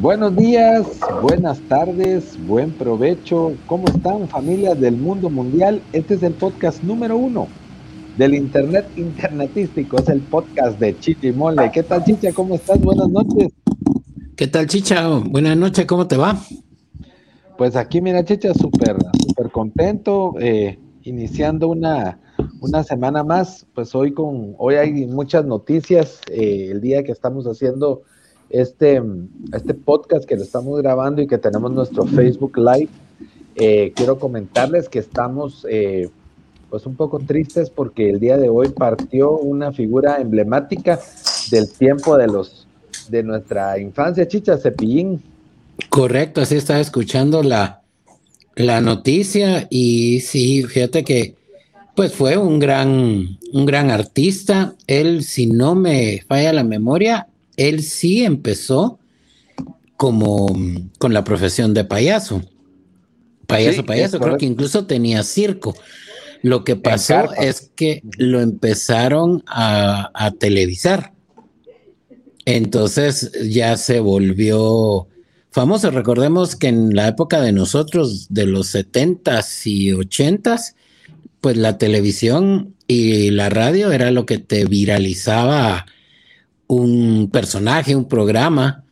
Buenos días, buenas tardes, buen provecho. ¿Cómo están familias del mundo mundial? Este es el podcast número uno del Internet Internetístico. Es el podcast de Chicha y Mole. ¿Qué tal, Chicha? ¿Cómo estás? Buenas noches. ¿Qué tal, Chicha? Buenas noches, ¿cómo te va? Pues aquí, mira, Chicha, súper, súper contento. Eh, iniciando una, una semana más. Pues hoy con, hoy hay muchas noticias. Eh, el día que estamos haciendo este, este podcast que lo estamos grabando y que tenemos nuestro Facebook Live, eh, quiero comentarles que estamos eh, pues un poco tristes porque el día de hoy partió una figura emblemática del tiempo de los de nuestra infancia, Chicha Cepillín. Correcto, así estaba escuchando la, la noticia y sí, fíjate que pues fue un gran, un gran artista. Él, si no me falla la memoria, él sí empezó como con la profesión de payaso. Payaso, payaso, creo que incluso tenía circo. Lo que pasó es que lo empezaron a, televisar. Entonces ya se volvió famoso. Recordemos que en la época de nosotros, de los 70s y 80s, pues la televisión y la radio era lo que te viralizaba un personaje, un programa.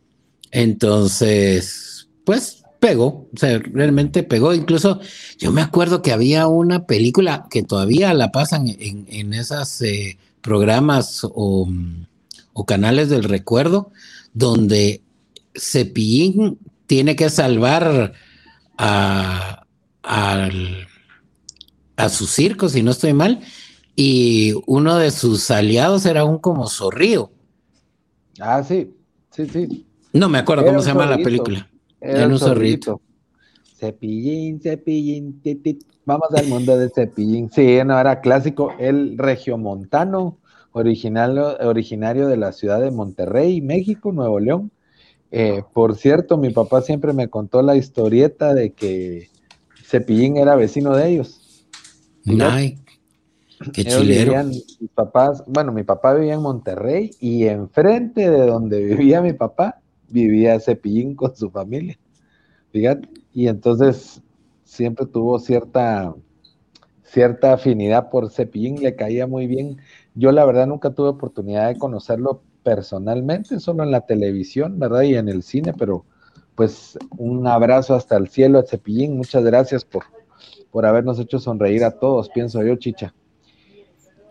Entonces, pues pegó, o sea, realmente pegó. Incluso yo me acuerdo que había una película que todavía la pasan en, esos eh, programas o, canales del recuerdo, donde Cepillín tiene que salvar a, a, a su circo, si no estoy mal, y uno de sus aliados era un como zorrío. Ah, sí, sí, sí. No me acuerdo cómo se llama la película. Era, un zorrito. Cepillín, cepillín, vamos al mundo de cepillín. Sí, no, era clásico. El regiomontano, original, originario de la ciudad de Monterrey, México, Nuevo León. Eh, por cierto, mi papá siempre me contó la historieta de que Cepillín era vecino de ellos. Ay, Qué chilero. mis papás, bueno, mi papá vivía en Monterrey y enfrente de donde vivía mi papá vivía Cepillín con su familia. Fíjate, y entonces siempre tuvo cierta cierta afinidad por Cepillín, le caía muy bien. Yo la verdad nunca tuve oportunidad de conocerlo personalmente, solo en la televisión, ¿verdad? Y en el cine, pero pues un abrazo hasta el cielo a Cepillín, muchas gracias por, por habernos hecho sonreír a todos, pienso yo, Chicha.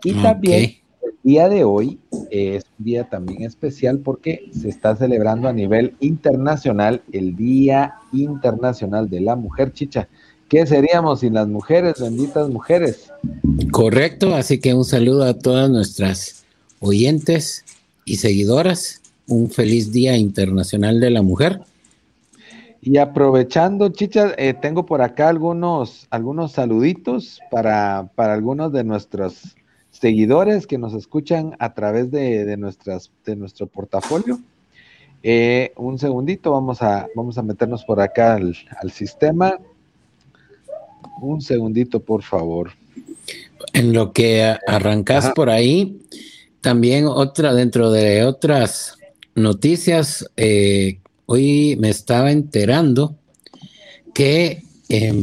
Y también el día de hoy es un día también especial porque se está celebrando a nivel internacional el Día Internacional de la Mujer Chicha. ¿Qué seríamos sin las mujeres, benditas mujeres? Correcto, así que un saludo a todas nuestras oyentes y seguidoras. Un feliz Día Internacional de la Mujer. Y aprovechando, Chicha, eh, tengo por acá algunos, algunos saluditos para, para algunos de nuestros seguidores que nos escuchan a través de, nuestras, de nuestro portafolio. Eh, un segundito, vamos a, vamos a meternos por acá al, sistema. Un segundito, por favor. En lo que arrancas por ahí, también otra, dentro de otras noticias, eh, hoy me estaba enterando que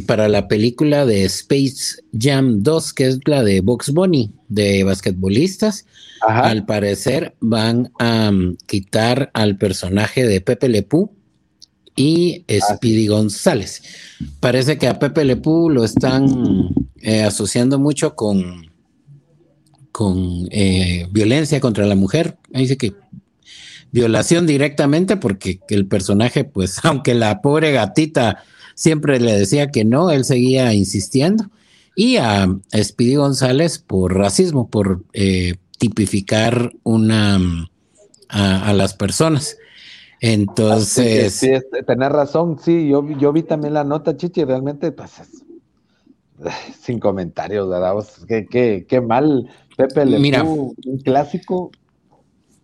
para la película de Space Jam 2, que es la de Box Bunny, de basquetbolistas, al parecer van a um, quitar al personaje de Pepe Le y Speedy González. Parece que a Pepe Le lo están eh, asociando mucho con, con eh, violencia contra la mujer. Dice que violación directamente porque el personaje, pues, aunque la pobre gatita siempre le decía que no, él seguía insistiendo. Y a, Speedy González por racismo, por eh, tipificar una, a, las personas. Entonces. Sí, tenés razón, sí, yo, yo vi también la nota, Chichi, realmente, pues, sin comentarios, ¿verdad? qué, qué, mal, Pepe Le Mira, un clásico,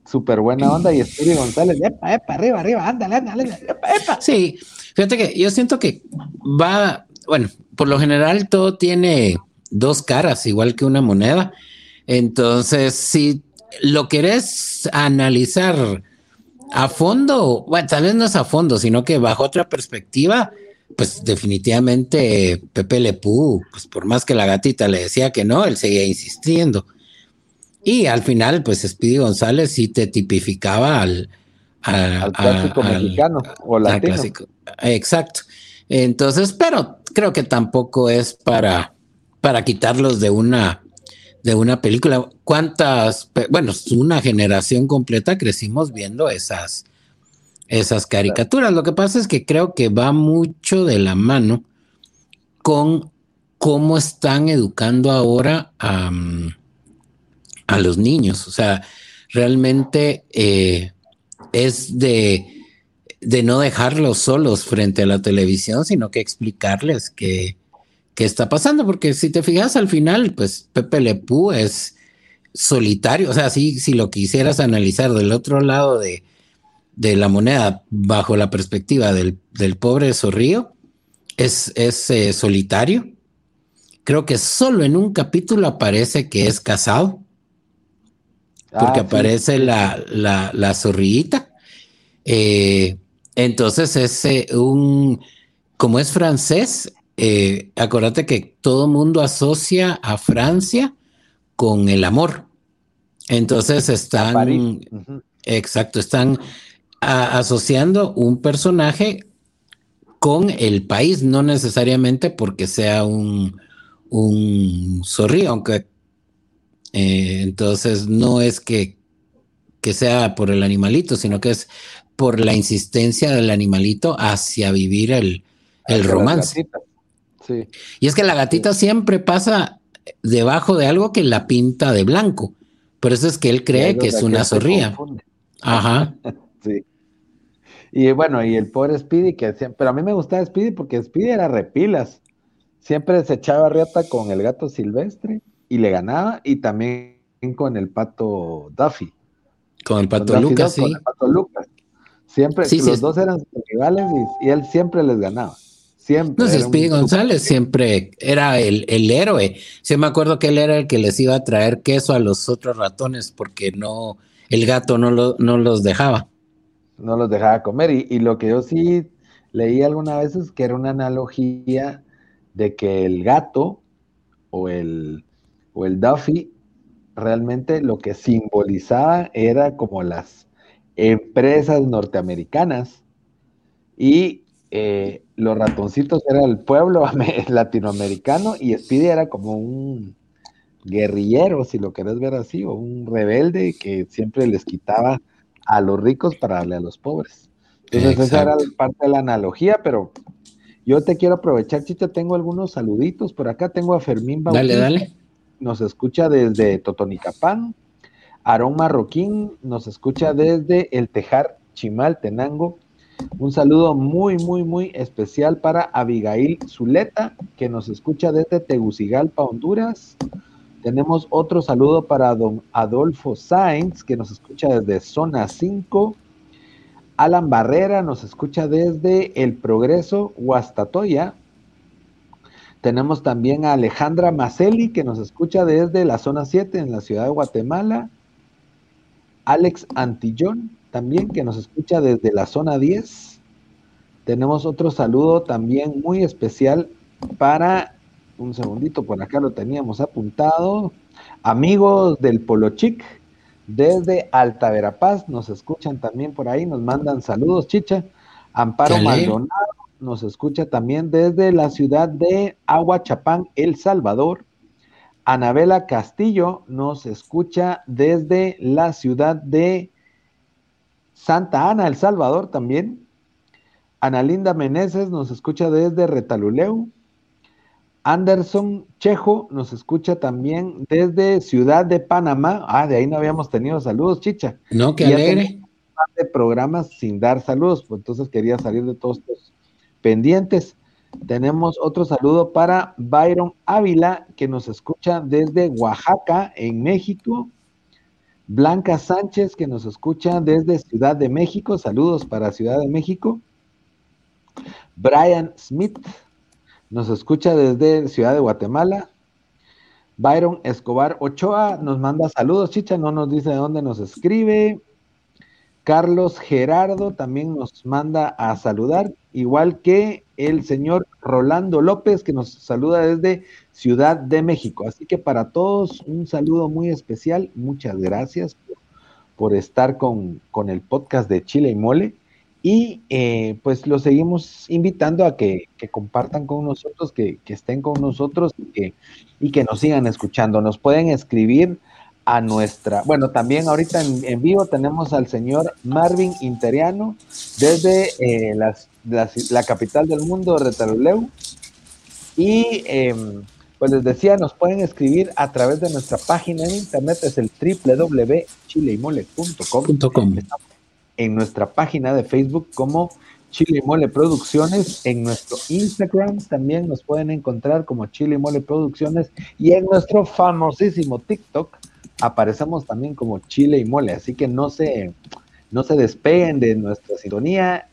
súper buena onda, y Espíritu González, epa, epa, arriba, arriba, ándale, ándale, epa, epa. Sí, fíjate que yo siento que va, bueno, por lo general todo tiene dos caras, igual que una moneda. Entonces, si lo querés analizar a fondo, bueno, tal vez no es a fondo, sino que bajo otra perspectiva, pues definitivamente Pepe Lepú, pues por más que la gatita le decía que no, él seguía insistiendo. Y al final, pues Speedy González sí te tipificaba al, clásico mexicano o latino. exacto. Entonces, pero creo que tampoco es para, para quitarlos de una, de una película. ¿Cuántas? Bueno, una generación completa crecimos viendo esas, esas caricaturas. Lo que pasa es que creo que va mucho de la mano con cómo están educando ahora a, a los niños. O sea, realmente eh, es de de no dejarlos solos frente a la televisión, sino que explicarles qué, está pasando, porque si te fijas al final, pues Pepe Lepú es solitario, o sea, si, si lo quisieras analizar del otro lado de, de la moneda bajo la perspectiva del, pobre zorrío, es, es eh, solitario. Creo que solo en un capítulo aparece que es casado, porque ah, aparece la, la, la zorrillita. Eh, entonces es eh, un, como es francés, eh, acuérdate que todo mundo asocia a Francia con el amor. Entonces están, exacto, están asociando un personaje con el país, no necesariamente porque sea un, un zorrillo, aunque eh, entonces no es que, que sea por el animalito, sino que es por la insistencia del animalito hacia vivir el, romance. Y es que la gatita siempre pasa debajo de algo que la pinta de blanco. Por eso es que él cree que es una zorría. Ajá. sí. Y bueno, y el pobre Speedy, que siempre, pero a mí me gustaba Speedy porque Speedy era repilas. Siempre se echaba riata con el gato silvestre y le ganaba, y también con el pato Duffy. Con el pato Lucas, sí. Con el pato Lucas. Siempre, los dos eran rivales y, él siempre les ganaba. Siempre. No, Speedy González siempre era el, héroe. Sí me acuerdo que él era el que les iba a traer queso a los otros ratones porque no, el gato no, lo, no los dejaba. No los dejaba comer. Y, lo que yo sí leí alguna vez es que era una analogía de que el gato o el, o el Duffy realmente lo que simbolizaba era como las empresas norteamericanas y eh, los ratoncitos era el pueblo latinoamericano y Speedy era como un guerrillero, si lo querés ver así, o un rebelde que siempre les quitaba a los ricos para darle a los pobres. Entonces esa era parte de la analogía, pero yo te quiero aprovechar, Chicha, tengo algunos saluditos. Por acá tengo a Fermín Bautista. Dale, dale. Nos escucha desde Totonicapán. Aarón Marroquín nos escucha desde el Tejar Chimal, Tenango. Un saludo muy, muy, muy especial para Abigail Zuleta, que nos escucha desde Tegucigalpa, Honduras. Tenemos otro saludo para don Adolfo Sainz, que nos escucha desde Zona 5. Alan Barrera nos escucha desde El Progreso, Huastatoya. Tenemos también a Alejandra Maceli, que nos escucha desde la Zona 7 en la ciudad de Guatemala. Alex Antillón, también que nos escucha desde la zona 10. Tenemos otro saludo también muy especial para, un segundito, por acá lo teníamos apuntado, amigos del Polo Chic desde Alta Verapaz, nos escuchan también por ahí, nos mandan saludos, chicha. Amparo Maldonado nos escucha también desde la ciudad de Aguachapán, El Salvador. Anabela Castillo nos escucha desde la ciudad de Santa Ana, El Salvador también. Analinda Meneses nos escucha desde Retaluleu. Anderson Chejo nos escucha también desde Ciudad de Panamá. Ah, de ahí no habíamos tenido saludos, chicha. No, qué alegre. de programas sin dar saludos, pues entonces quería salir de todos estos pendientes. Tenemos otro saludo para Byron Ávila, que nos escucha desde Oaxaca, en México. Blanca Sánchez, que nos escucha desde Ciudad de México. Saludos para Ciudad de México. Brian Smith nos escucha desde Ciudad de Guatemala. Byron Escobar Ochoa nos manda saludos, chicha, no nos dice de dónde nos escribe. Carlos Gerardo también nos manda a saludar, igual que el señor Rolando López, que nos saluda desde Ciudad de México. Así que para todos un saludo muy especial. Muchas gracias por, estar con, con, el podcast de Chile y Mole. Y eh, pues los seguimos invitando a que, compartan con nosotros, que, estén con nosotros y que, y que nos sigan escuchando. Nos pueden escribir a nuestra, bueno, también ahorita en, vivo tenemos al señor Marvin Interiano desde eh, la capital del mundo, Retaluleu. Y em, pues les decía, nos pueden escribir a través de nuestra página en internet, es el www.chileimole.com. En nuestra página de Facebook como Chile y Mole Producciones, en nuestro Instagram también nos pueden encontrar como Chile y Mole Producciones y en nuestro famosísimo TikTok aparecemos también como Chile y Mole, así que no se, no se despeguen de nuestra sintonía,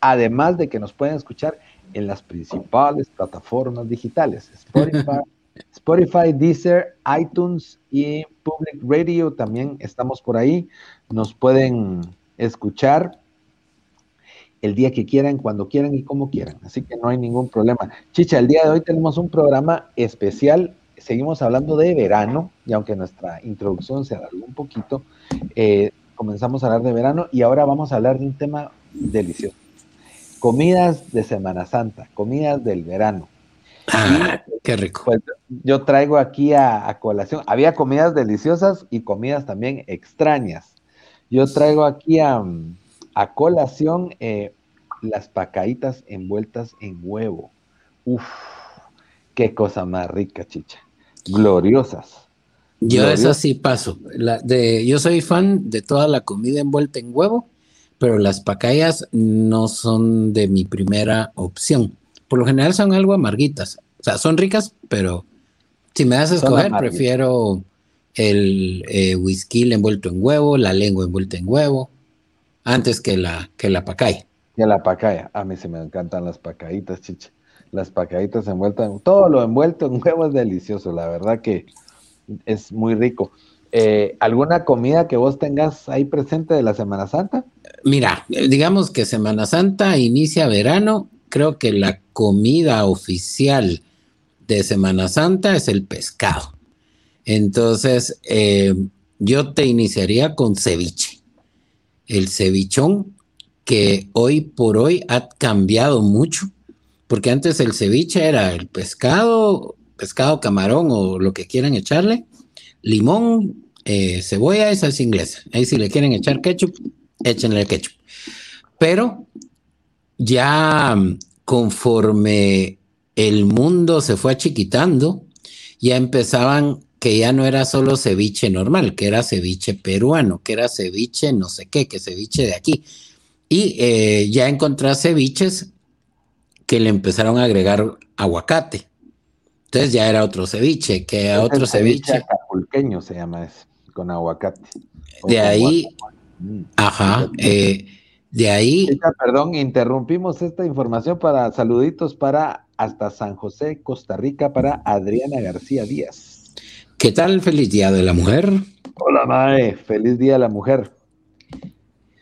además de que nos pueden escuchar en las principales plataformas digitales, Spotify, Spotify, Deezer, iTunes y Public Radio, también estamos por ahí, nos pueden escuchar el día que quieran, cuando quieran y como quieran. Así que no hay ningún problema. Chicha, el día de hoy tenemos un programa especial seguimos hablando de verano, y aunque nuestra introducción se alargó un poquito, eh, comenzamos a hablar de verano y ahora vamos a hablar de un tema delicioso. Comidas de Semana Santa, comidas del verano. Ah, qué rico. Pues, yo traigo aquí a, colación, había comidas deliciosas y comidas también extrañas. Yo traigo aquí a, colación eh, las pacaitas envueltas en huevo. Uf, qué cosa más rica, chicha gloriosas. Yo eso sí paso. de, yo soy fan de toda la comida envuelta en huevo, pero las pacayas no son de mi primera opción. Por lo general son algo amarguitas. O sea, son ricas, pero si me das a escoger, prefiero el eh, whisky envuelto en huevo, la lengua envuelta en huevo, antes que la, que la pacaya. Que la pacaya. A mí se me encantan las pacaitas, chicha las pacaditas envueltas, en, todo lo envuelto en huevo es delicioso, la verdad que es muy rico. Eh, ¿Alguna comida que vos tengas ahí presente de la Semana Santa? Mira, digamos que Semana Santa inicia verano, creo que la comida oficial de Semana Santa es el pescado. Entonces, eh, yo te iniciaría con ceviche. El cevichón que hoy por hoy ha cambiado mucho porque antes el ceviche era el pescado, pescado, camarón o lo que quieran echarle, limón, eh, cebolla y salsa inglesa. Ahí si le quieren echar ketchup, échenle ketchup. Pero ya mm, conforme el mundo se fue achiquitando, ya empezaban que ya no era solo ceviche normal, que era ceviche peruano, que era ceviche no sé qué, que ceviche de aquí. Y eh, ya encontré ceviches que le empezaron a agregar aguacate. Entonces ya era otro ceviche, que a otro ceviche. Acapulqueño se llama ese, con aguacate. De ahí, mm, ajá, eh, de ahí. Perdón, interrumpimos esta información para saluditos para hasta San José, Costa Rica, para Adriana García Díaz. ¿Qué tal? Feliz Día de la Mujer. Hola, Mae, feliz Día de la Mujer.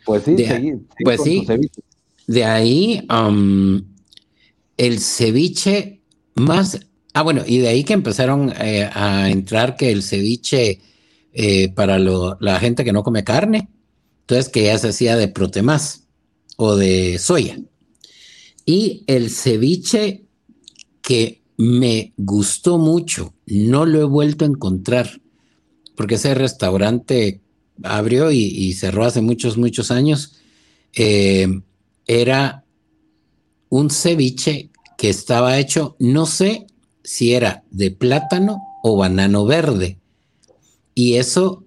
Pues sí, de, pues sí. De ahí, um, el ceviche más... Ah, bueno, y de ahí que empezaron eh, a entrar que el ceviche eh, para la gente que no come carne, entonces que ya se hacía de protemás o de soya. Y el ceviche que me gustó mucho, no lo he vuelto a encontrar, porque ese restaurante abrió y, cerró hace muchos, muchos años, eh, era un ceviche que estaba hecho, no sé si era de plátano o banano verde. Y eso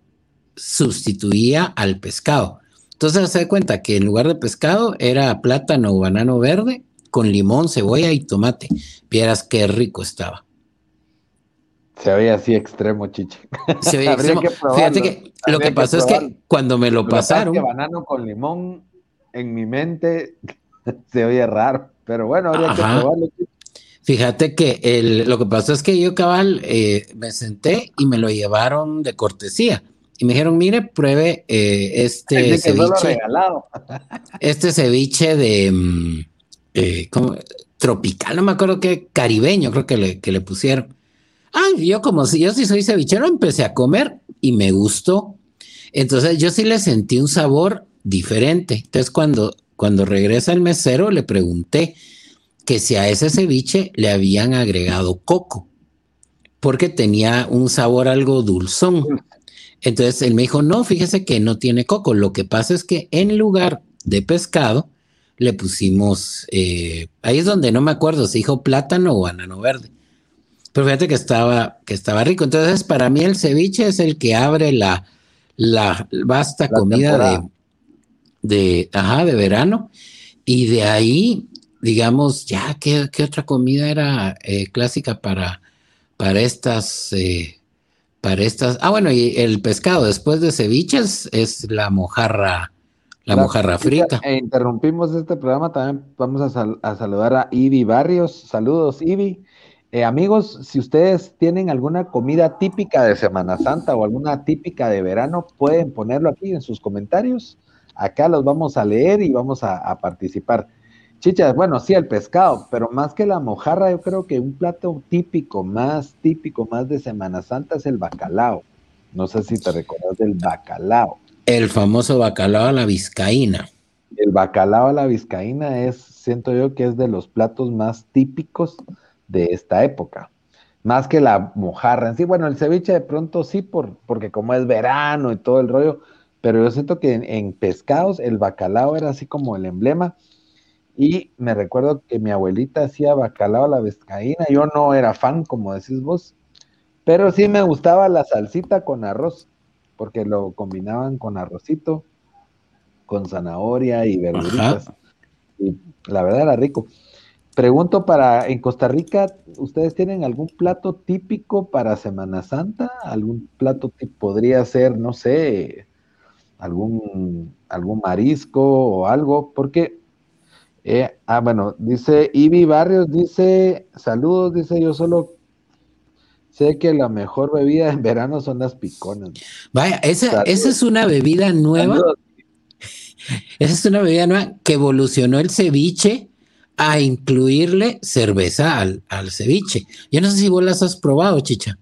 sustituía al pescado. Entonces se da cuenta que en lugar de pescado era plátano o banano verde con limón, cebolla y tomate. Vieras qué rico estaba. Se veía así extremo, chiche. Se veía extremo. Fíjate que lo que pasó es que cuando me lo, pasaron. banano con limón en mi mente se oye raro, pero bueno, habría que probarlo. Fíjate que lo que pasó es que yo cabal eh, me senté y me lo llevaron de cortesía. Y me dijeron, mire, pruebe eh, este ceviche. este ceviche de mm, eh, tropical, no me acuerdo qué, caribeño, creo que le, que le pusieron. Ah, yo como si yo sí soy cevichero, empecé a comer y me gustó. Entonces yo sí le sentí un sabor diferente. Entonces cuando, cuando regresa el mesero le pregunté que si a ese ceviche le habían agregado coco, porque tenía un sabor algo dulzón. Entonces él me dijo, no, fíjese que no tiene coco. Lo que pasa es que en lugar de pescado le pusimos, eh, ahí es donde no me acuerdo, se dijo plátano o banano verde. Pero fíjate que estaba, que estaba rico. Entonces, para mí el ceviche es el que abre la, la vasta comida de, de, ajá, de verano. Y de ahí, digamos, ya, ¿qué, otra comida era eh, clásica para, para estas, eh, para estas? Ah, bueno, y el pescado después de ceviches es la mojarra, la, mojarra frita. E interrumpimos este programa, también vamos a, a saludar a Ivy Barrios. Saludos, Ivy. Eh, amigos, si ustedes tienen alguna comida típica de Semana Santa o alguna típica de verano, pueden ponerlo aquí en sus comentarios. Acá los vamos a leer y vamos a, participar. Chichas, bueno, sí, el pescado, pero más que la mojarra, yo creo que un plato típico, más típico, más de Semana Santa es el bacalao. No sé si te recuerdas del bacalao. El famoso bacalao a la vizcaína. El bacalao a la vizcaína es, siento yo que es de los platos más típicos de esta época. Más que la mojarra en sí. Bueno, el ceviche de pronto sí, por, porque como es verano y todo el rollo, pero yo siento que en, pescados el bacalao era así como el emblema. Y me recuerdo que mi abuelita hacía bacalao a la vizcaína. Yo no era fan, como decís vos, pero sí me gustaba la salsita con arroz, porque lo combinaban con arrocito, con zanahoria y verduritas. Y la verdad era rico. Pregunto para, en Costa Rica, ¿ustedes tienen algún plato típico para Semana Santa? ¿Algún plato que podría ser, no sé, algún, algún marisco o algo? Porque, eh, ah, bueno, dice Ivy Barrios, dice, saludos, dice yo solo sé que la mejor bebida en verano son las piconas. Vaya, esa, esa es una bebida nueva. Esa es una bebida nueva que evolucionó el ceviche a incluirle cerveza al, ceviche. Yo no sé si vos las has probado, Chicha.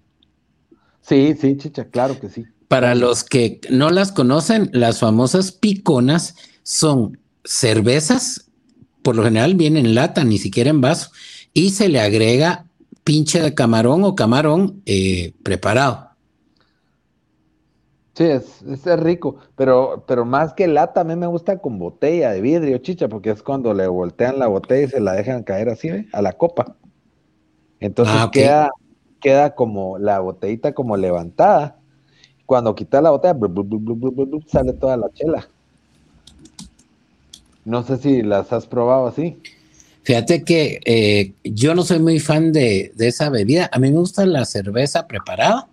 Sí, sí, Chicha, claro que sí. Para los que no las conocen, las famosas piconas son cervezas, por lo general vienen en lata, ni siquiera en vaso, y se le agrega pinche de camarón o camarón eh, preparado. Sí, es, es, rico, pero, pero más que lata, a mí me gusta con botella de vidrio, chicha, porque es cuando le voltean la botella y se la dejan caer así, ¿ve? A la copa. Entonces ah, queda, queda como la botellita como levantada. Cuando quita la botella, sale toda la chela. No sé si las has probado así. Fíjate que eh, yo no soy muy fan de, de esa bebida. A mí me gusta la cerveza preparada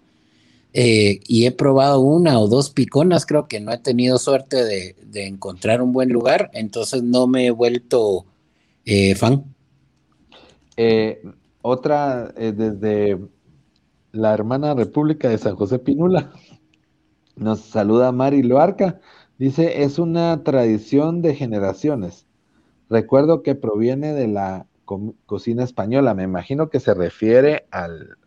eh, y he probado una o dos piconas, creo que no he tenido suerte de, encontrar un buen lugar, entonces no me he vuelto eh, fan. Otra desde la hermana República de San José Pinula, nos saluda Mari Loarca, dice, es una tradición de generaciones. Recuerdo que proviene de la cocina española, me imagino que se refiere al,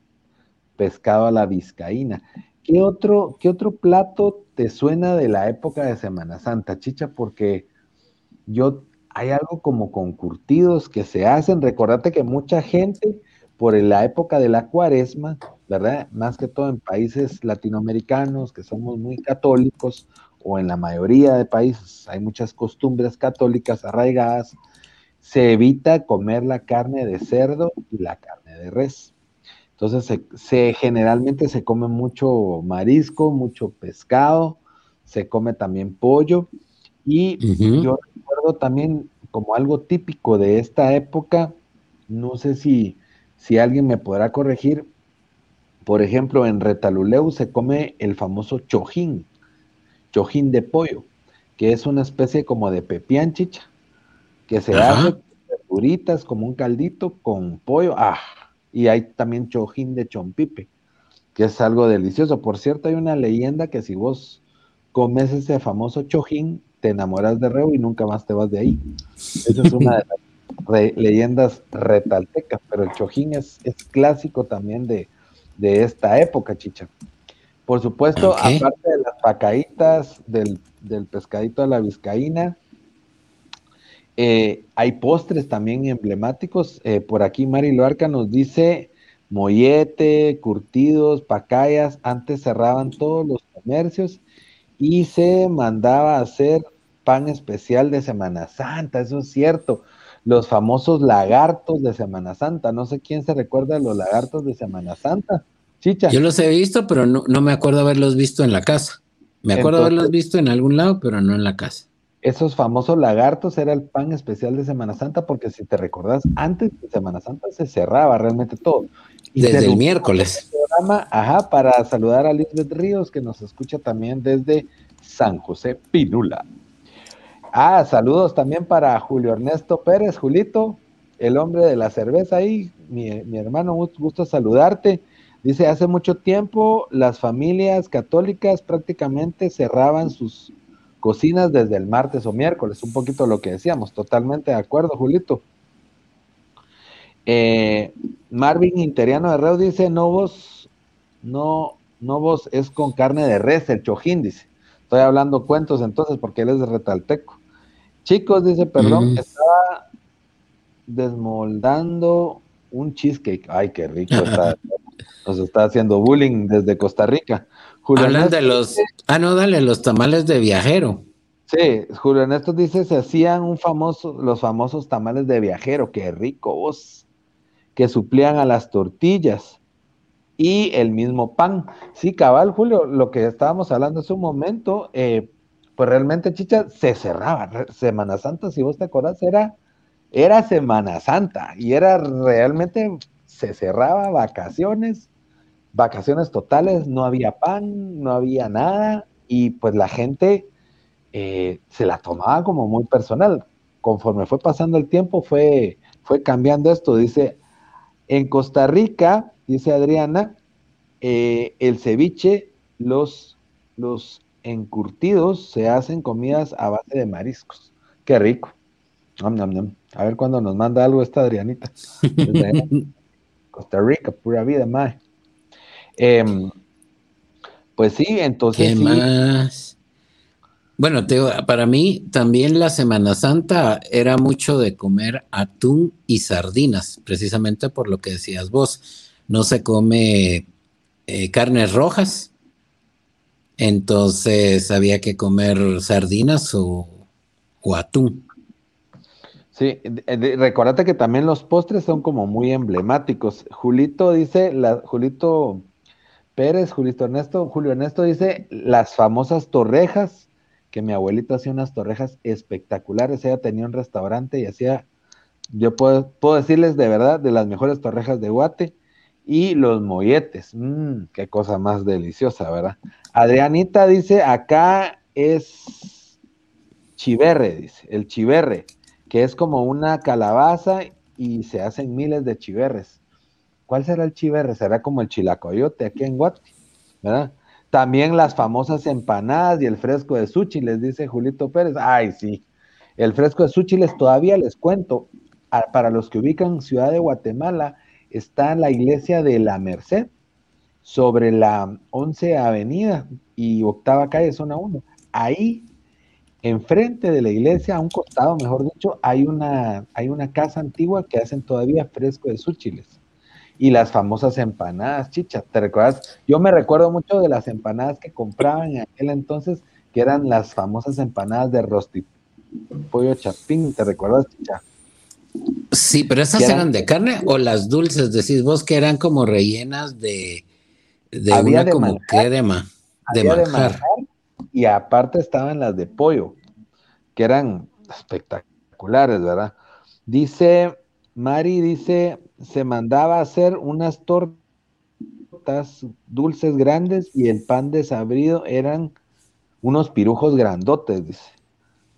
pescado a la vizcaína. ¿Qué otro, ¿Qué otro plato te suena de la época de Semana Santa, Chicha? Porque yo hay algo como con curtidos que se hacen. Recordate que mucha gente por la época de la cuaresma, ¿verdad? Más que todo en países latinoamericanos que somos muy católicos o en la mayoría de países hay muchas costumbres católicas arraigadas, se evita comer la carne de cerdo y la carne de res. Entonces, se, generalmente se come mucho marisco, mucho pescado, se come también pollo Y yo recuerdo también como algo típico de esta época, no sé si, si alguien me podrá corregir, por ejemplo, en Retaluleu se come el famoso chojín, chojín de pollo, que es una especie como de pepián chicha, que se hace verduritas como un caldito con pollo, ah, y hay también chojín de chompipe, que es algo delicioso. Por cierto, hay una leyenda que si vos comes ese famoso chojín, te enamoras de Reo y nunca más te vas de ahí. Esa es una de las leyendas retaltecas, pero el chojín es, es clásico también de, de, esta época, chicha. Por supuesto, aparte de las pacaitas, del, del, pescadito a la vizcaína, eh, hay postres también emblemáticos. Eh, por aquí Mari Loarca nos dice mollete, curtidos, pacayas. Antes cerraban todos los comercios y se mandaba a hacer pan especial de Semana Santa, eso es cierto. Los famosos lagartos de Semana Santa, no sé quién se recuerda de los lagartos de Semana Santa. Chicha. Yo los he visto, pero no, me acuerdo haberlos visto en la casa. Me acuerdo haberlos visto en algún lado, pero no en la casa. Esos famosos lagartos era el pan especial de Semana Santa, porque si te recordás, antes de Semana Santa se cerraba realmente todo. desde el miércoles. Programa, ajá, para saludar a Lisbeth Ríos, que nos escucha también desde San José Pinula. Ah, saludos también para Julio Ernesto Pérez, Julito, el hombre de la cerveza ahí, mi, hermano, gusto saludarte. Dice, hace mucho tiempo las familias católicas prácticamente cerraban sus cocinas desde el martes o miércoles, un poquito lo que decíamos, totalmente de acuerdo, Julito. Eh, Marvin Interiano de Reu dice, no vos, no, no vos es con carne de res, el chojín, dice. Estoy hablando cuentos entonces porque él es de Retalteco. Chicos, dice, perdón, estaba desmoldando un cheesecake. Ay, qué rico está. Nos está haciendo bullying desde Costa Rica. Hablan de los. Ah, no, dale, los tamales de viajero. Sí, Julio Ernesto dice: se hacían un famoso, los famosos tamales de viajero. Qué ricos. Que suplían a las tortillas y el mismo pan. Sí, cabal, Julio, lo que estábamos hablando hace un momento, eh, pues realmente, chicha, se cerraba. Semana Santa, si vos te acordás, era, era Semana Santa y era realmente, se cerraba vacaciones, vacaciones totales, no había pan, no había nada y pues la gente eh, se la tomaba como muy personal. Conforme fue pasando el tiempo, fue, fue cambiando esto. Dice, en Costa Rica, dice Adriana, eh, el ceviche, los, los encurtidos se hacen comidas a base de mariscos. Qué rico. A ver cuándo nos manda algo esta Adrianita. Costa Rica, pura vida, mae. Em, pues sí, entonces. ¿Qué más? Bueno, para mí también la Semana Santa era mucho de comer atún y sardinas, precisamente por lo que decías vos. No se come eh, carnes rojas, entonces había que comer sardinas o, atún. Sí, recordate que también los postres son como muy emblemáticos. Julito dice, Julito Pérez, Julito Ernesto, Julio Ernesto dice las famosas torrejas, que mi abuelita hacía unas torrejas espectaculares. Ella tenía un restaurante y hacía, yo puedo, puedo decirles de verdad, de las mejores torrejas de Guate y los molletes. Mmm, qué cosa más deliciosa, ¿verdad? Adrianita dice, acá es chiverre, dice, el chiverre, que es como una calabaza y se hacen miles de chiverres. ¿Cuál será el chiverre? Será como el chilacoyote aquí en Guati, ¿verdad? También las famosas empanadas y el fresco de sushi, les dice Julito Pérez. Ay, sí, el fresco de sushi les todavía les cuento. Para los que ubican Ciudad de Guatemala, está la iglesia de la Merced, sobre la 11 Avenida y octava calle, zona 1. Ahí, enfrente de la iglesia, a un costado, mejor dicho, hay una, hay una casa antigua que hacen todavía fresco de súchiles. Y las famosas empanadas, chicha, ¿te recuerdas? Yo me recuerdo mucho de las empanadas que compraban en aquel entonces, que eran las famosas empanadas de rosti pollo chapín, ¿te recuerdas, chicha? Sí, pero esas eran, de carne o las dulces, decís vos que eran como rellenas de, de una como crema de manjar. y aparte estaban las de pollo. que eran espectaculares, ¿verdad? Dice, Mari dice, se mandaba a hacer unas tortas dulces grandes y el pan desabrido eran unos pirujos grandotes, dice.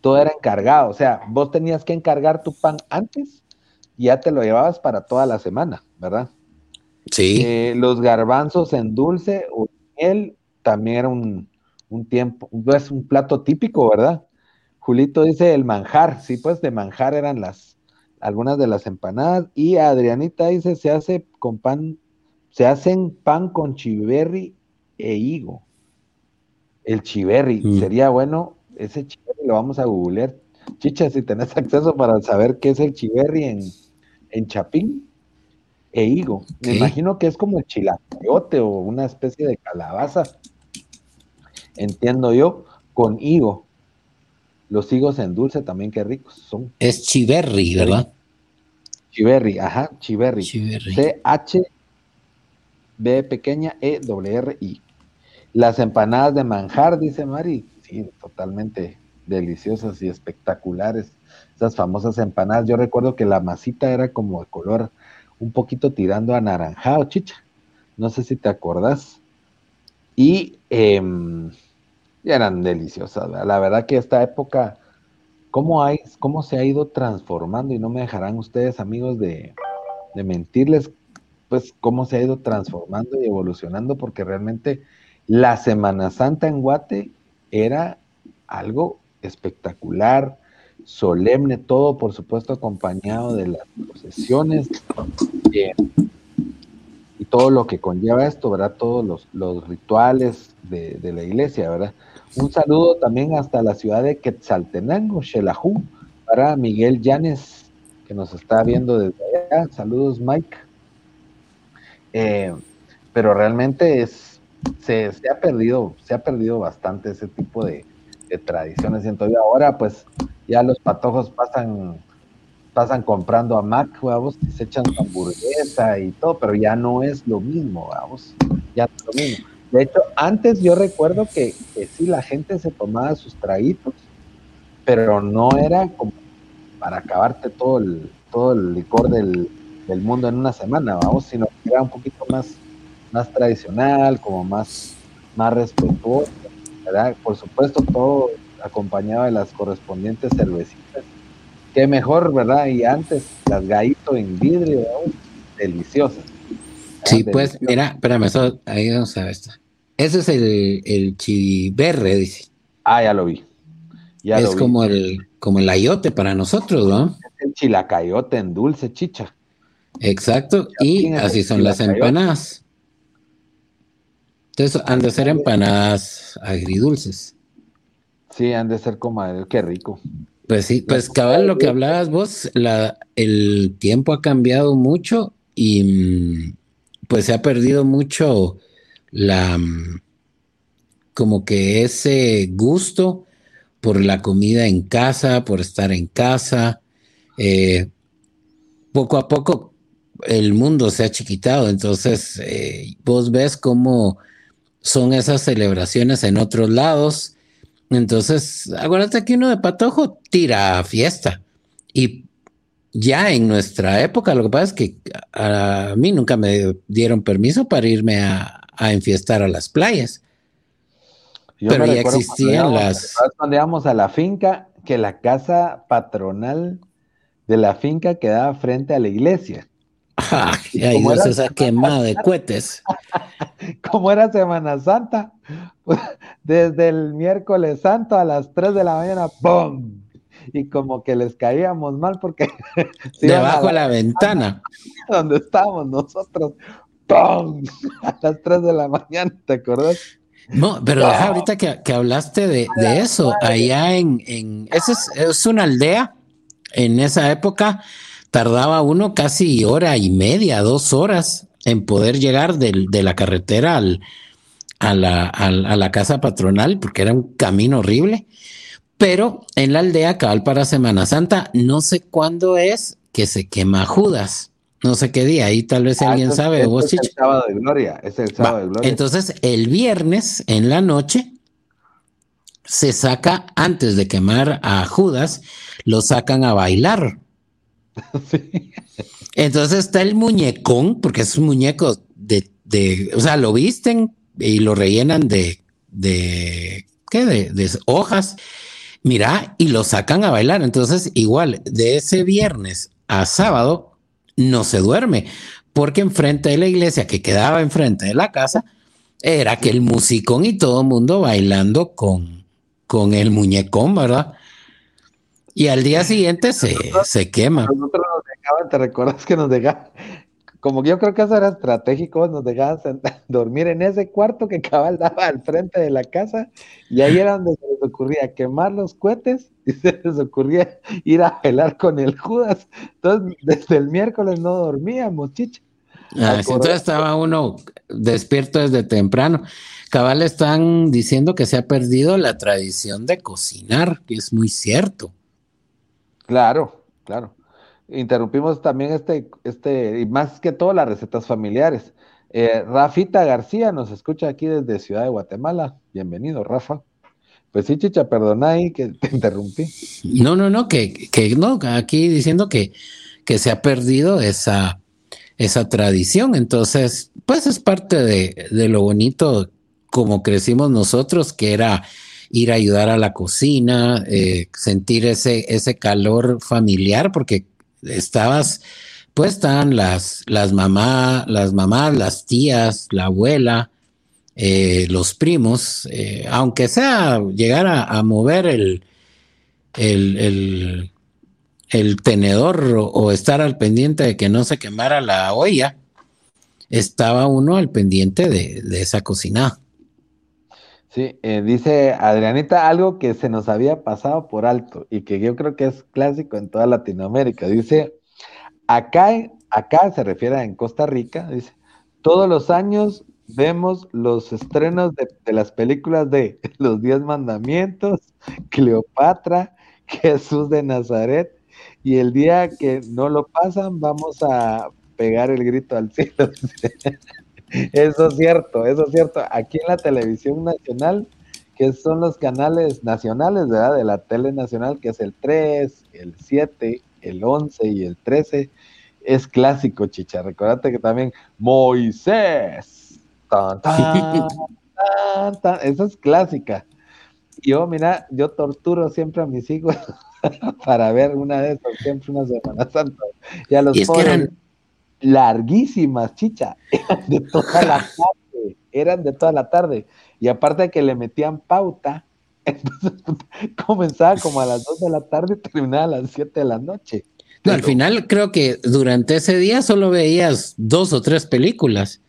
Todo era encargado, o sea, vos tenías que encargar tu pan antes y ya te lo llevabas para toda la semana, ¿verdad? Sí. Eh, los garbanzos en dulce o miel también era un, tiempo, es un plato típico, ¿verdad? Julito dice el manjar, sí, pues de manjar eran las algunas de las empanadas y Adrianita dice se hace con pan, se hacen pan con chiverri e higo. El chiverri, mm. sería bueno, ese chiverri lo vamos a googlear. Chicha, si tenés acceso para saber qué es el chiverri en, en Chapín e higo. Me imagino que es como el chilacote o una especie de calabaza, entiendo yo, con higo. Los higos en dulce también, qué ricos son. Es chiverri, ¿verdad? Chiverri, ajá, chiverri. C-H B pequeña E W R I. Las empanadas de manjar, dice Mari. Sí, totalmente deliciosas y espectaculares. Esas famosas empanadas. Yo recuerdo que la masita era como de color un poquito tirando anaranjado, chicha. No sé si te acordás. Y em, eran deliciosas. La verdad que esta época, ¿cómo, hay, ¿cómo se ha ido transformando? Y no me dejarán ustedes, amigos, de, de mentirles, pues cómo se ha ido transformando y evolucionando, porque realmente la Semana Santa en Guate era algo espectacular, solemne, todo por supuesto acompañado de las procesiones eh, y todo lo que conlleva esto, ¿verdad? Todos los, rituales de, la iglesia, ¿verdad? Un saludo también hasta la ciudad de Quetzaltenango, Xelajú, para Miguel Llanes, que nos está viendo desde allá. Saludos, Mike. Eh, pero realmente es, se, ha perdido, se ha perdido bastante ese tipo de, de tradiciones. Siento yo ahora, pues, ya los patojos pasan pasan comprando a Mac, vamos, y se echan hamburguesa y todo, pero ya no es lo mismo, vamos, ya no es lo mismo. De hecho, antes yo recuerdo que, que sí, la gente se tomaba sus traguitos, pero no era como para acabarte todo el, todo el licor del, del mundo en una semana, vamos, sino que era un poquito más, más tradicional, como más, más respetuoso, ¿verdad? Por supuesto, todo acompañado de las correspondientes cervecitas. Qué mejor, ¿verdad? Y antes, las gallitos en vidrio, deliciosas. Sí, pues, mira, espérame, eso, ahí vamos a ver esto. Ese es el, el chiverre, dice. Ah, ya lo vi. Ya es como el como el ayote para nosotros, ¿no? Es el chilacayote en dulce, chicha. Exacto, y así son las empanadas. Entonces han de ser empanadas agridulces. Sí, han de ser como, qué rico. Pues sí, pues cabal, lo que hablabas vos, la, el tiempo ha cambiado mucho y mm, pues se ha perdido mucho la, mm, como que ese gusto por la comida en casa, por estar en casa. Eh, poco a poco el mundo se ha chiquitado, entonces eh, vos ves cómo son esas celebraciones en otros lados entonces, acuérdate que uno de patojo tira fiesta. Y ya en nuestra época, lo que pasa es que a mí nunca me dieron permiso para irme a, enfiestar a las playas. Pero ya existían las. Cuando íbamos a la finca, que la casa patronal de la finca quedaba frente a la iglesia. Y ahí no esa quemada de cohetes. Como era Semana Santa, desde el miércoles santo a las 3 de la mañana, ¡pum! Y como que les caíamos mal porque... Debajo de la, ventana. Donde estábamos nosotros, ¡pum! A las 3 de la mañana, ¿te acordás? No, pero deja ahorita que, hablaste de, eso, allá en, en esa es, es una aldea, en esa época tardaba uno casi hora y media, dos horas en poder llegar de la carretera al, a, la, a, la, casa patronal, porque era un camino horrible. Pero en la aldea, cabal para Semana Santa, no sé cuándo es que se quema Judas. No sé qué día, ahí tal vez ah, alguien sabe. es el sábado de gloria, es el sábado de gloria. Entonces, el viernes en la noche se saca antes de quemar a Judas, lo sacan a bailar. Entonces está el muñecón, porque es un muñeco de, de, o sea, lo visten y lo rellenan de, de, ¿qué? De, de hojas. Mira, y lo sacan a bailar. Entonces, igual, de ese viernes a sábado, no se duerme, porque enfrente de la iglesia que quedaba enfrente de la casa, era que el musicón y todo el mundo bailando con, con el muñecón, ¿verdad? Y al día siguiente se, se quema. Nosotros nos dejaban, ¿te recuerdas que nos dejaban? Como yo creo que eso era estratégico, nos dejaban dormir en ese cuarto que cabal daba al frente de la casa y ahí era donde se les ocurría quemar los cohetes y se les ocurría ir a bailar con el Judas. Entonces, desde el miércoles no dormíamos, chicha. Ah, entonces estaba uno despierto desde temprano. Cabal están diciendo que se ha perdido la tradición de cocinar, que es muy cierto. Claro, claro. Interrumpimos también este, este, y más que todo las recetas familiares. Eh, Rafita García nos escucha aquí desde Ciudad de Guatemala. Bienvenido, Rafa. Pues sí, chicha, perdona ahí que te interrumpí. No, no, no, que, que no, aquí diciendo que, que se ha perdido esa, esa tradición. Entonces, pues es parte de, de lo bonito como crecimos nosotros, que era ir a ayudar a la cocina, eh, sentir ese, ese calor familiar, porque estabas, pues estaban las, las mamás, las mamás, las tías, la abuela, eh, los primos, eh, aunque sea llegar a, mover el, el, el, tenedor o, estar al pendiente de que no se quemara la olla, estaba uno al pendiente de, de esa cocinada. Sí, eh, dice Adrianita algo que se nos había pasado por alto y que yo creo que es clásico en toda Latinoamérica. Dice, acá, acá se refiere en Costa Rica, dice, todos los años vemos los estrenos de, las películas de Los Diez Mandamientos, Cleopatra, Jesús de Nazaret, y el día que no lo pasan vamos a pegar el grito al cielo. Eso es cierto, eso es cierto. Aquí en la televisión nacional, que son los canales nacionales, ¿verdad? De la tele nacional, que es el 3, el 7, el 11 y el 13, es clásico, chicha. Recuérdate que también Moisés. Tan, eso es clásica. Yo, mira, yo torturo siempre a mis hijos para ver una de esas, siempre una Semana Santa. Y a los y larguísimas, chicha, eran de toda la tarde, eran de toda la tarde. Y aparte de que le metían pauta, entonces comenzaba como a las 2 de la tarde y terminaba a las 7 de la noche. No, al final creo que durante ese día solo veías dos o tres películas.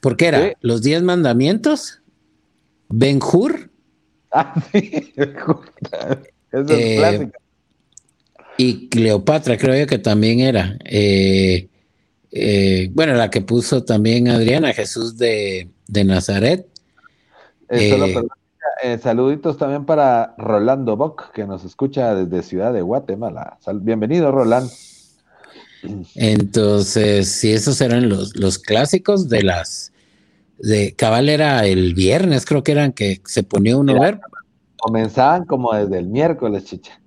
Porque era Los Diez Mandamientos, Ben Hur. Ah, sí, Eso es eh, clásico. Y Cleopatra, creo yo que también era. Eh, eh, bueno, la que puso también Adriana, Jesús de, Nazaret. Eh, eh, saluditos también para Rolando Bock, que nos escucha desde Ciudad de Guatemala. bienvenido, Roland. Entonces, si esos eran los, los clásicos de las de Cabal era el viernes, creo que eran que se ponía uno a ver. Comenzaban como desde el miércoles, chicha.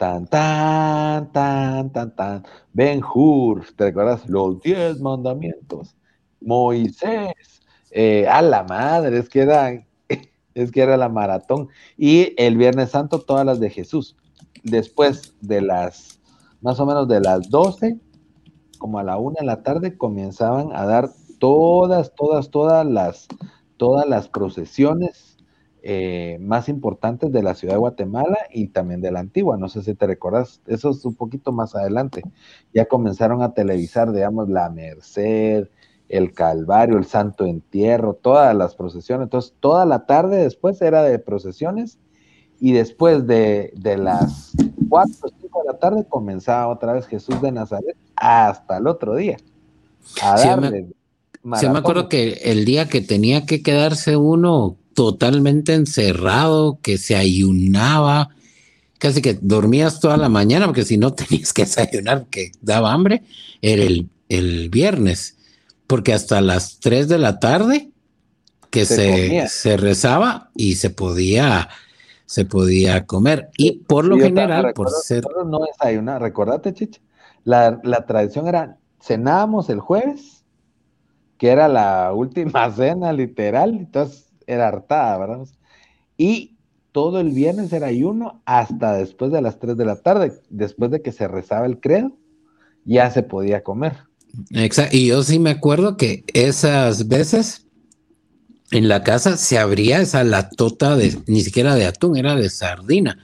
Tan, tan, tan, tan, tan. Ben Hur, ¿te recuerdas? Los diez mandamientos. Moisés. Eh, a la madre, es que era, es que era la maratón. Y el Viernes Santo, todas las de Jesús. Después de las, más o menos de las 12, como a la una de la tarde, comenzaban a dar todas, todas, todas las, todas las procesiones eh, más importantes de la ciudad de Guatemala y también de la antigua. No sé si te recuerdas, eso es un poquito más adelante. Ya comenzaron a televisar, digamos, la Merced, el Calvario, el Santo Entierro, todas las procesiones. Entonces, toda la tarde después era de procesiones y después de, las 4 o 5 de la tarde comenzaba otra vez Jesús de Nazaret hasta el otro día. A darle me acuerdo que el día que tenía que quedarse uno totalmente encerrado, que se ayunaba, casi que dormías toda la mañana, porque si no tenías que desayunar, que daba hambre, era el, el viernes, porque hasta las 3 de la tarde que se, se, rezaba y se podía, se podía comer. Y por lo general, por ser. No desayunar, recordate, chicha. La, la tradición era cenábamos el jueves, que era la última cena, literal, entonces era hartada, ¿verdad? Y todo el viernes era ayuno hasta después de las 3 de la tarde, después de que se rezaba el credo, ya se podía comer. Exacto, y yo sí me acuerdo que esas veces en la casa se abría esa latota de, ni siquiera de atún, era de sardina.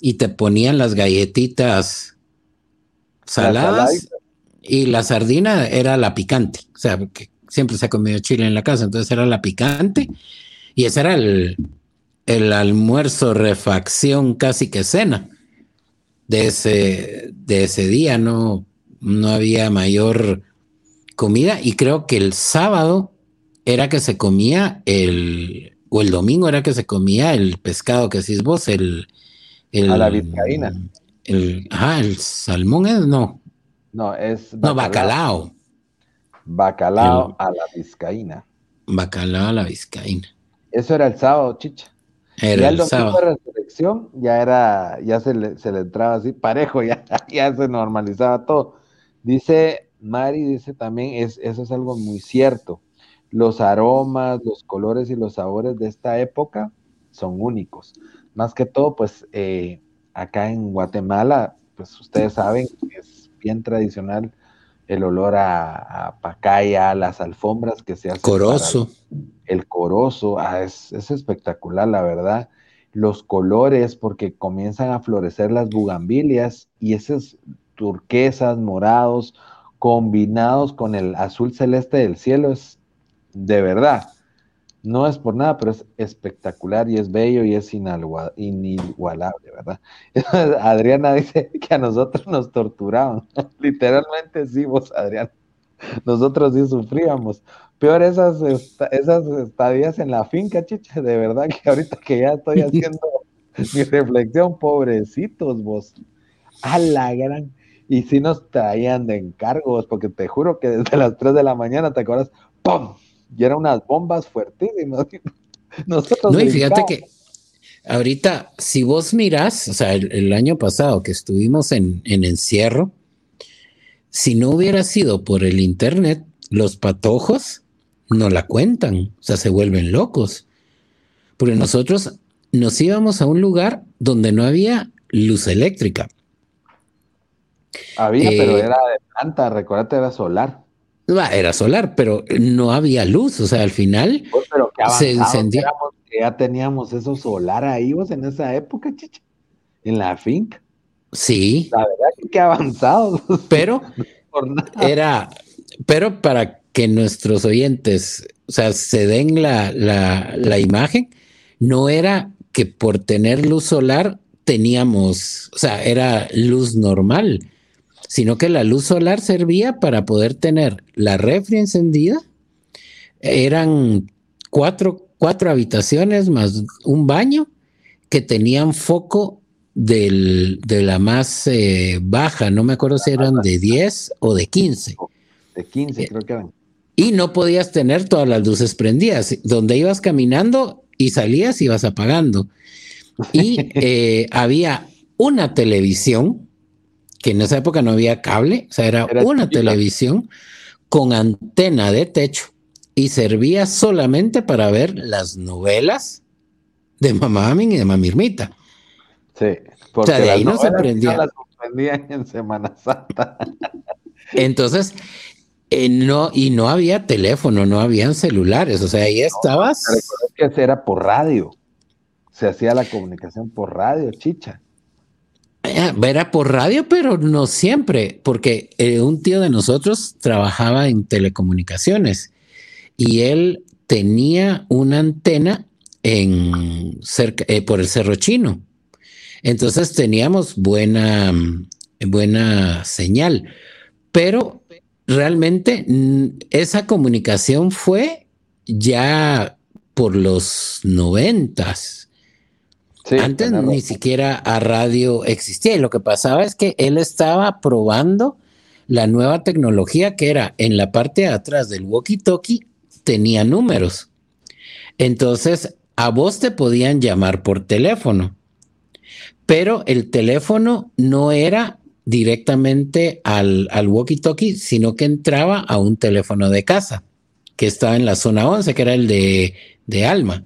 Y te ponían las galletitas saladas y la sardina era la picante. O sea, que siempre se ha comido chile en la casa, entonces era la picante y ese era el, el almuerzo, refacción, casi que cena de ese, de ese día, no, no había mayor comida y creo que el sábado era que se comía el, o el domingo era que se comía el pescado que decís vos, el... el a la vizcaína. El, ajá, el salmón es, no. No, es... Bacalao. No, bacalao. Bacalao a la vizcaína. Bacalao a la vizcaína. Eso era el sábado, chicha. Era el, sábado. de resurrección ya era, ya se le, se le entraba así parejo, ya, ya se normalizaba todo. Dice Mari, dice también, es, eso es algo muy cierto. Los aromas, los colores y los sabores de esta época son únicos. Más que todo, pues eh, acá en Guatemala, pues ustedes saben que es bien tradicional el olor a, pacaya, las alfombras que se hacen. Corozo. El corozo, ah, es, es, espectacular, la verdad. Los colores, porque comienzan a florecer las bugambilias y esos turquesas, morados, combinados con el azul celeste del cielo, es de verdad no es por nada, pero es espectacular y es bello y es inigualable, ¿verdad? Adriana dice que a nosotros nos torturaban. Literalmente sí, vos, Adriana. Nosotros sí sufríamos. Peor esas, esas estadías en la finca, chicha, de verdad que ahorita que ya estoy haciendo mi reflexión, pobrecitos vos. A la gran. Y si nos traían de encargos, porque te juro que desde las 3 de la mañana te acuerdas, ¡pum! Y eran unas bombas fuertísimas. Nosotros no, y fíjate que ahorita, si vos mirás, o sea, el, año pasado que estuvimos en, en, encierro, si no hubiera sido por el internet, los patojos no la cuentan, o sea, se vuelven locos. Porque nosotros nos íbamos a un lugar donde no había luz eléctrica. Había, pero eh, era de planta, recuérdate, era solar era solar, pero no había luz, o sea, al final pues, se encendía. ya teníamos eso solar ahí, vos, en esa época, chicha, en la finca. Sí. La verdad que qué avanzados. Pero era, pero para que nuestros oyentes, o sea, se den la, la, la imagen, no era que por tener luz solar teníamos, o sea, era luz normal sino que la luz solar servía para poder tener la refri encendida. Eran cuatro, cuatro habitaciones más un baño que tenían foco de la más eh, baja, no me acuerdo si eran de 10 o de 15. De 15 creo que eran. Y no podías tener todas las luces prendidas. Donde ibas caminando y salías, ibas apagando. Y eh, había una televisión que en esa época no había cable, o sea, era, una televisión con antena de techo y servía solamente para ver las novelas de Mamá Amin y de Mamirmita. Sí, porque o sea, de ahí no se aprendía. Las en Semana Santa. Entonces, eh, no, y no había teléfono, no habían celulares, o sea, ahí estabas. No, que era por radio. Se hacía la comunicación por radio, chicha. Era por radio, pero no siempre, porque eh, un tío de nosotros trabajaba en telecomunicaciones y él tenía una antena en cerca, eh, por el Cerro Chino. Entonces teníamos buena, buena señal, pero realmente esa comunicación fue ya por los noventas. Antes ni siquiera a radio existía. Y lo que pasaba es que él estaba probando la nueva tecnología que era en la parte de atrás del walkie-talkie tenía números. Entonces a vos te podían llamar por teléfono, pero el teléfono no era directamente al, al walkie-talkie, sino que entraba a un teléfono de casa, que estaba en la zona 11, que era el de, de Alma.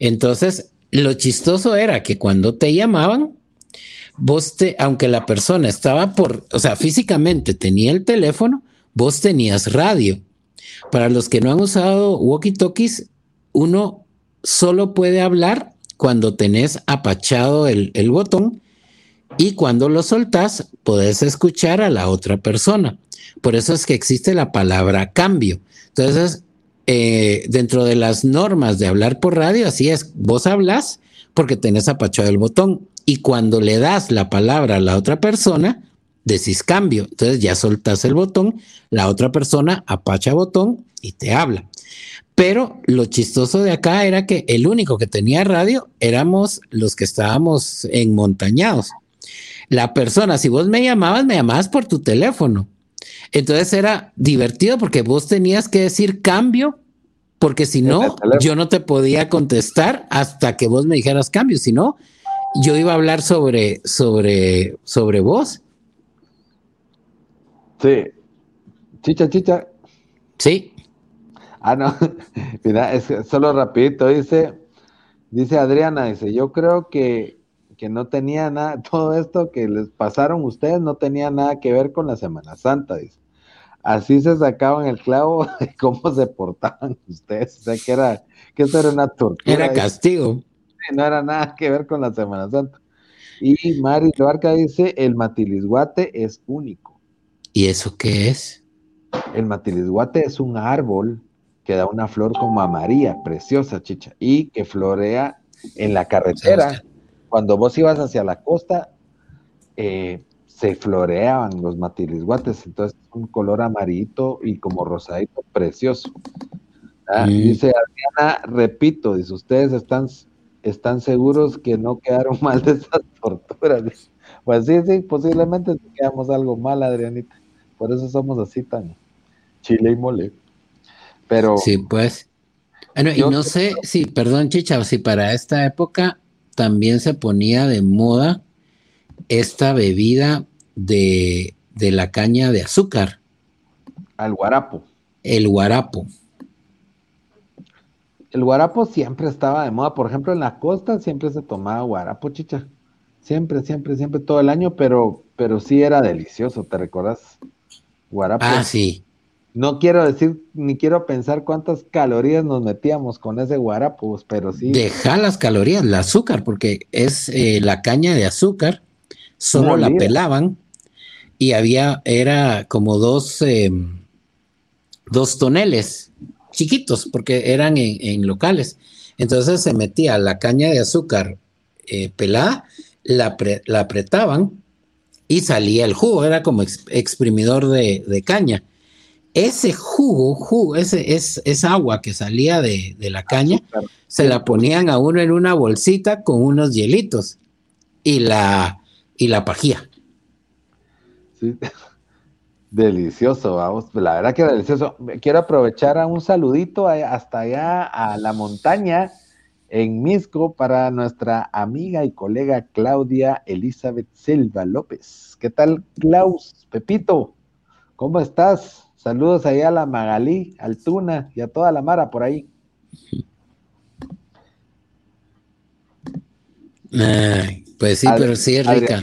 Entonces, lo chistoso era que cuando te llamaban, vos te, aunque la persona estaba por, o sea, físicamente tenía el teléfono, vos tenías radio. Para los que no han usado walkie-talkies, uno solo puede hablar cuando tenés apachado el, el botón y cuando lo soltás, podés escuchar a la otra persona. Por eso es que existe la palabra cambio. Entonces, eh, dentro de las normas de hablar por radio, así es, vos hablas porque tenés apachado el botón y cuando le das la palabra a la otra persona, decís cambio. Entonces ya soltás el botón, la otra persona apacha botón y te habla. Pero lo chistoso de acá era que el único que tenía radio éramos los que estábamos en montañados la persona, si vos me llamabas, me llamabas por tu teléfono. Entonces era divertido porque vos tenías que decir cambio, porque si no, yo no te podía contestar hasta que vos me dijeras cambio. Si no, yo iba a hablar sobre, sobre, sobre vos. Sí. Chicha, chicha. Sí. Ah, no. Mira, es solo rapidito. Dice, dice Adriana, dice, yo creo que que no tenía nada, todo esto que les pasaron ustedes no tenía nada que ver con la Semana Santa, dice. Así se sacaban el clavo de cómo se portaban ustedes, o sea que era, que eso era una tortura. Era castigo. No era nada que ver con la Semana Santa. Y Mari Loarca dice, el matilisguate es único. ¿Y eso qué es? El matilisguate es un árbol que da una flor como amarilla, preciosa, chicha, y que florea en la carretera cuando vos ibas hacia la costa, eh, se floreaban los matilisguates, entonces un color amarito y como rosadito, precioso. Ah, dice Adriana, repito, dice, ustedes están, están seguros que no quedaron mal de esas torturas. Pues sí, sí, posiblemente quedamos algo mal, Adrianita. Por eso somos así tan chile y mole. Pero. Sí, pues. Bueno, y no sé si, perdón, Chicha, si para esta época también se ponía de moda esta bebida de, la caña de azúcar. Al guarapo. El guarapo. El guarapo siempre estaba de moda. Por ejemplo, en la costa siempre se tomaba guarapo, chicha. Siempre, siempre, siempre, todo el año, pero, pero sí era delicioso, ¿te recuerdas? Guarapo. Ah, sí. No quiero decir, ni quiero pensar cuántas calorías nos metíamos con ese guarapos, pero sí. Deja las calorías, el azúcar, porque es eh, la caña de azúcar, solo la pelaban y había, era como dos, em, dos toneles chiquitos, porque eran en, locales. Entonces se metía la caña de azúcar eh, pelada, la, la, apretaban y salía el jugo, era como exprimidor de caña ese jugo, jugo ese, es, esa agua que salía de, la caña, se la ponían a uno en una bolsita con unos hielitos y la, y la pajía. Sí. Delicioso, vamos, la verdad que delicioso. Quiero aprovechar a un saludito hasta allá a la montaña en Misco para nuestra amiga y colega Claudia Elizabeth Silva López. ¿Qué tal, Klaus? Pepito, ¿cómo estás? Saludos allá a la Magalí, al Tuna y a toda la Mara por ahí. pues sí, pero sí es rica.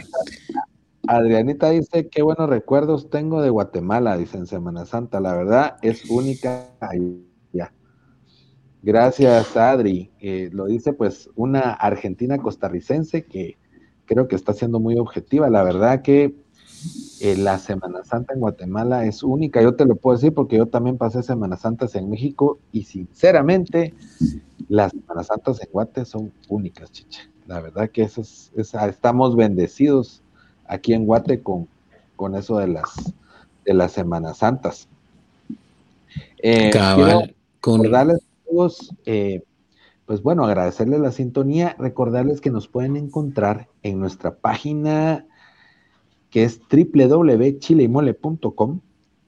Adrianita, dice, qué buenos recuerdos tengo de Guatemala, dice en Semana Santa. La verdad es única ya. Gracias, Adri. Eh, lo dice pues una argentina costarricense que creo que está siendo muy objetiva. La verdad que eh, la Semana Santa en Guatemala es única, yo te lo puedo decir porque yo también pasé Semanas Santas en México y sinceramente las Semanas Santas en Guate son únicas, chicha. La verdad que eso es, estamos bendecidos aquí en Guate con, con eso de las, de las Semanas Santas. Eh, con... recordarles a todos, eh, pues bueno, agradecerles la sintonía, recordarles que nos pueden encontrar en nuestra página que es www.chileymole.com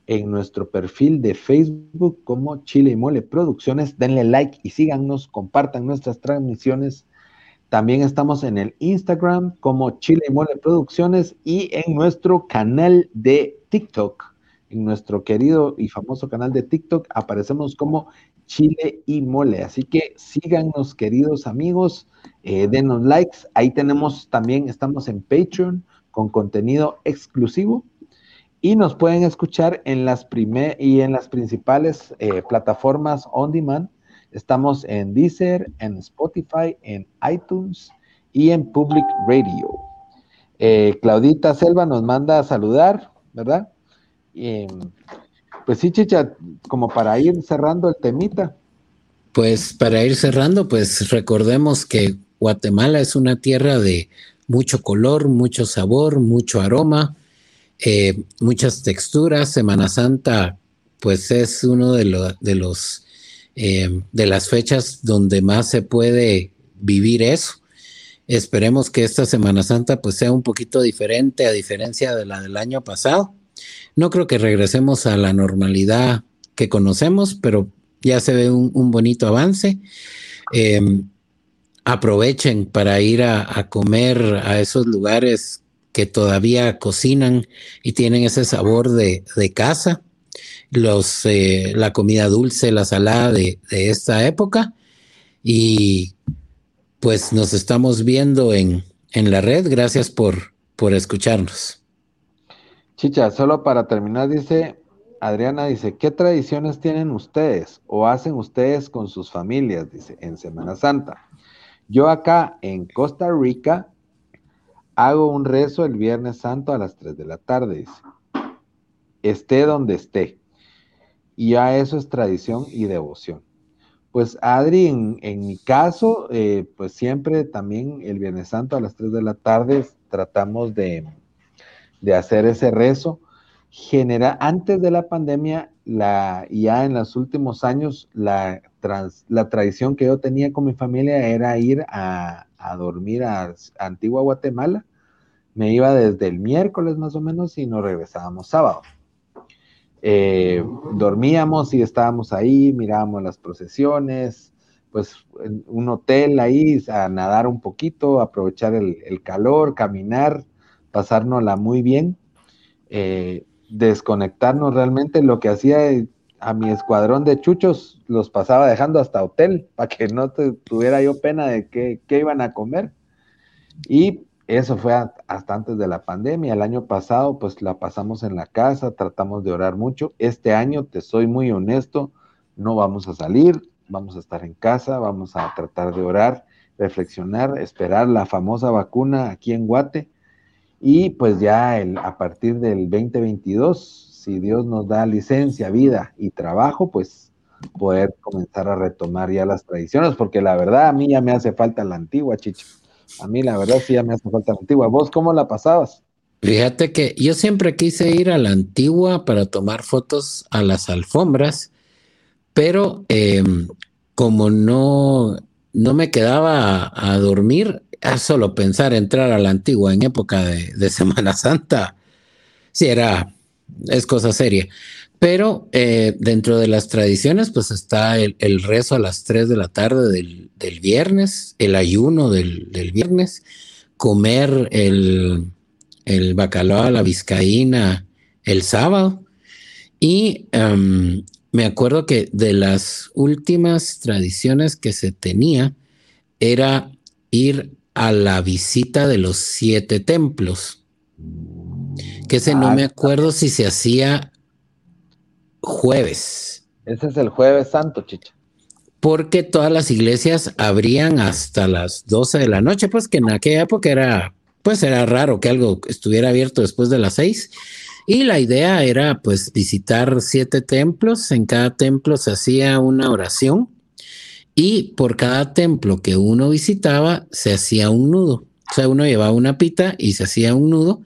en nuestro perfil de Facebook como Chile y Mole Producciones. Denle like y síganos, compartan nuestras transmisiones. También estamos en el Instagram como Chile y Mole Producciones y en nuestro canal de TikTok. En nuestro querido y famoso canal de TikTok aparecemos como Chile y Mole. Así que síganos, queridos amigos, eh, denos likes. Ahí tenemos también, estamos en Patreon con contenido exclusivo y nos pueden escuchar en las primer y en las principales eh, plataformas on demand. Estamos en Deezer, en Spotify, en iTunes y en Public Radio. Eh, Claudita Selva nos manda a saludar, ¿verdad? pues sí, Chicha, como para ir cerrando el temita. Pues para ir cerrando, pues recordemos que Guatemala es una tierra de mucho color, mucho sabor, mucho aroma, eh, muchas texturas. Semana Santa, pues es uno de, los eh, de las fechas donde más se puede vivir eso. Esperemos que esta Semana Santa pues sea un poquito diferente a diferencia de la del año pasado. No creo que regresemos a la normalidad que conocemos, pero ya se ve un, bonito avance. Em, aprovechen para ir a, comer a esos lugares que todavía cocinan y tienen ese sabor de, casa, los, eh, la comida dulce, la salada de, esta época. Y pues nos estamos viendo en, la red. Gracias por, por escucharnos. Chicha, solo para terminar, dice Adriana, dice, ¿qué tradiciones tienen ustedes o hacen ustedes con sus familias? Dice, en Semana Santa. Yo acá en Costa Rica Hago un rezo el Viernes Santo a las 3 de la tarde, Esté donde esté. Y ya eso es tradición y devoción. Pues Adri, en, mi caso, eh, pues siempre también el Viernes Santo a las 3 de la tarde tratamos de, hacer ese rezo. Genera, antes de la pandemia, la, ya en los últimos años, la, la tradición que yo tenía con mi familia era ir a, a dormir a, Antigua Guatemala. Me iba desde el miércoles más o menos y nos regresábamos sábado. Eh, dormíamos y estábamos ahí, mirábamos las procesiones, pues un hotel ahí, a nadar un poquito, aprovechar el, calor, caminar, pasárnosla muy bien, eh, desconectarnos realmente. Lo que hacía a mi escuadrón de chuchos los pasaba dejando hasta hotel para que no tuviera yo pena de qué, iban a comer. Y eso fue hasta antes de la pandemia. El año pasado, pues la pasamos en la casa, tratamos de orar mucho. Este año, te soy muy honesto, no vamos a salir, vamos a estar en casa, vamos a tratar de orar, reflexionar, esperar la famosa vacuna aquí en Guate. Y pues ya el, a partir del 2022 si Dios nos da licencia, vida y trabajo, pues poder comenzar a retomar ya las tradiciones, porque la verdad a mí ya me hace falta la antigua, Chicho. A mí la verdad sí ya me hace falta la antigua. ¿Vos cómo la pasabas? Fíjate que yo siempre quise ir a la antigua para tomar fotos a las alfombras, pero em, como no, no me quedaba a, dormir, a solo pensar entrar a la antigua en época de, Semana Santa, sí era es cosa seria. Pero eh, dentro de las tradiciones, pues está el, rezo a las 3 de la tarde del, viernes, el ayuno del, viernes, comer el, bacalao a la vizcaína el sábado. Y em, me acuerdo que de las últimas tradiciones que se tenía era ir a la visita de los siete templos que ese no me ah, acuerdo si se hacía jueves. Ese es el jueves santo, chicha. Porque todas las iglesias abrían hasta las 12 de la noche, pues que en aquella época era, pues era raro que algo estuviera abierto después de las 6. Y la idea era pues visitar siete templos, en cada templo se hacía una oración y por cada templo que uno visitaba se hacía un nudo. O sea, uno llevaba una pita y se hacía un nudo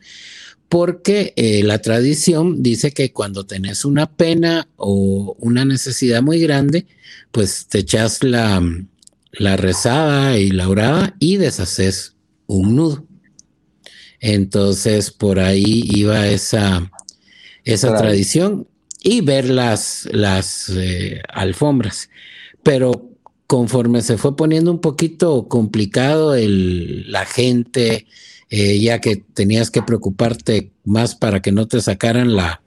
porque eh, la tradición dice que cuando tenés una pena o una necesidad muy grande, pues te echas la, la rezada y la orada y deshaces un nudo. Entonces, por ahí iba esa, esa tradición. y ver las, las eh, alfombras. Pero conforme se fue poniendo un poquito complicado el, la gente, eh, ya que tenías que preocuparte más para que no te sacaran la,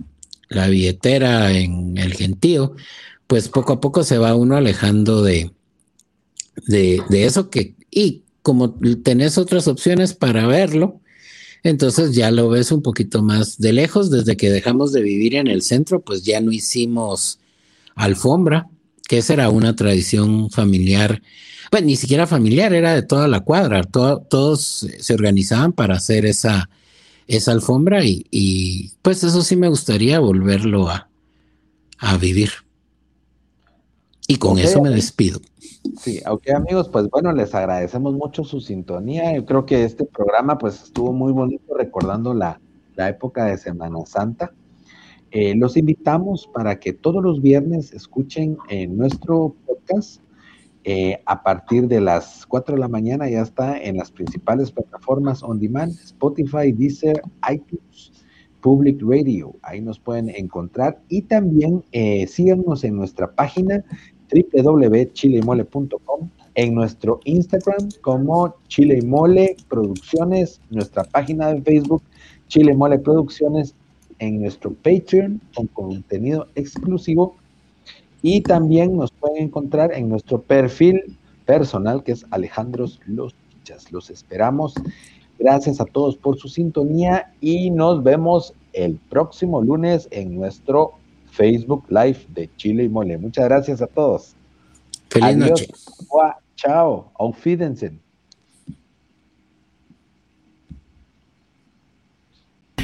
la billetera en el gentío, pues poco a poco se va uno alejando de, de, eso que, y como tenés otras opciones para verlo, entonces ya lo ves un poquito más de lejos. Desde que dejamos de vivir en el centro, pues ya no hicimos alfombra, que esa era una tradición familiar. Bueno, ni siquiera familiar, era de toda la cuadra. todos se organizaban para hacer esa, esa alfombra y, pues eso sí me gustaría volverlo a, a vivir. Y con eso me despido. Sí, ok amigos, pues bueno, les agradecemos mucho su sintonía. Yo creo que este programa pues estuvo muy bonito recordando la, época de Semana Santa. Eh, los invitamos para que todos los viernes escuchen en nuestro podcast. Eh, a partir de las 4 de la mañana ya está en las principales plataformas on demand, Spotify, Deezer, iTunes, Public Radio. Ahí nos pueden encontrar y también eh, síganos en nuestra página www.chileymole.com, en nuestro Instagram como Chile y Mole Producciones, nuestra página de Facebook Chile y Mole Producciones, en nuestro Patreon con contenido exclusivo y también nos pueden encontrar en nuestro perfil personal que es Alejandros Los Chichas. Los esperamos. Gracias a todos por su sintonía y nos vemos el próximo lunes en nuestro Facebook Live de Chile y Mole. Muchas gracias a todos. Feliz noche. Chao. Auf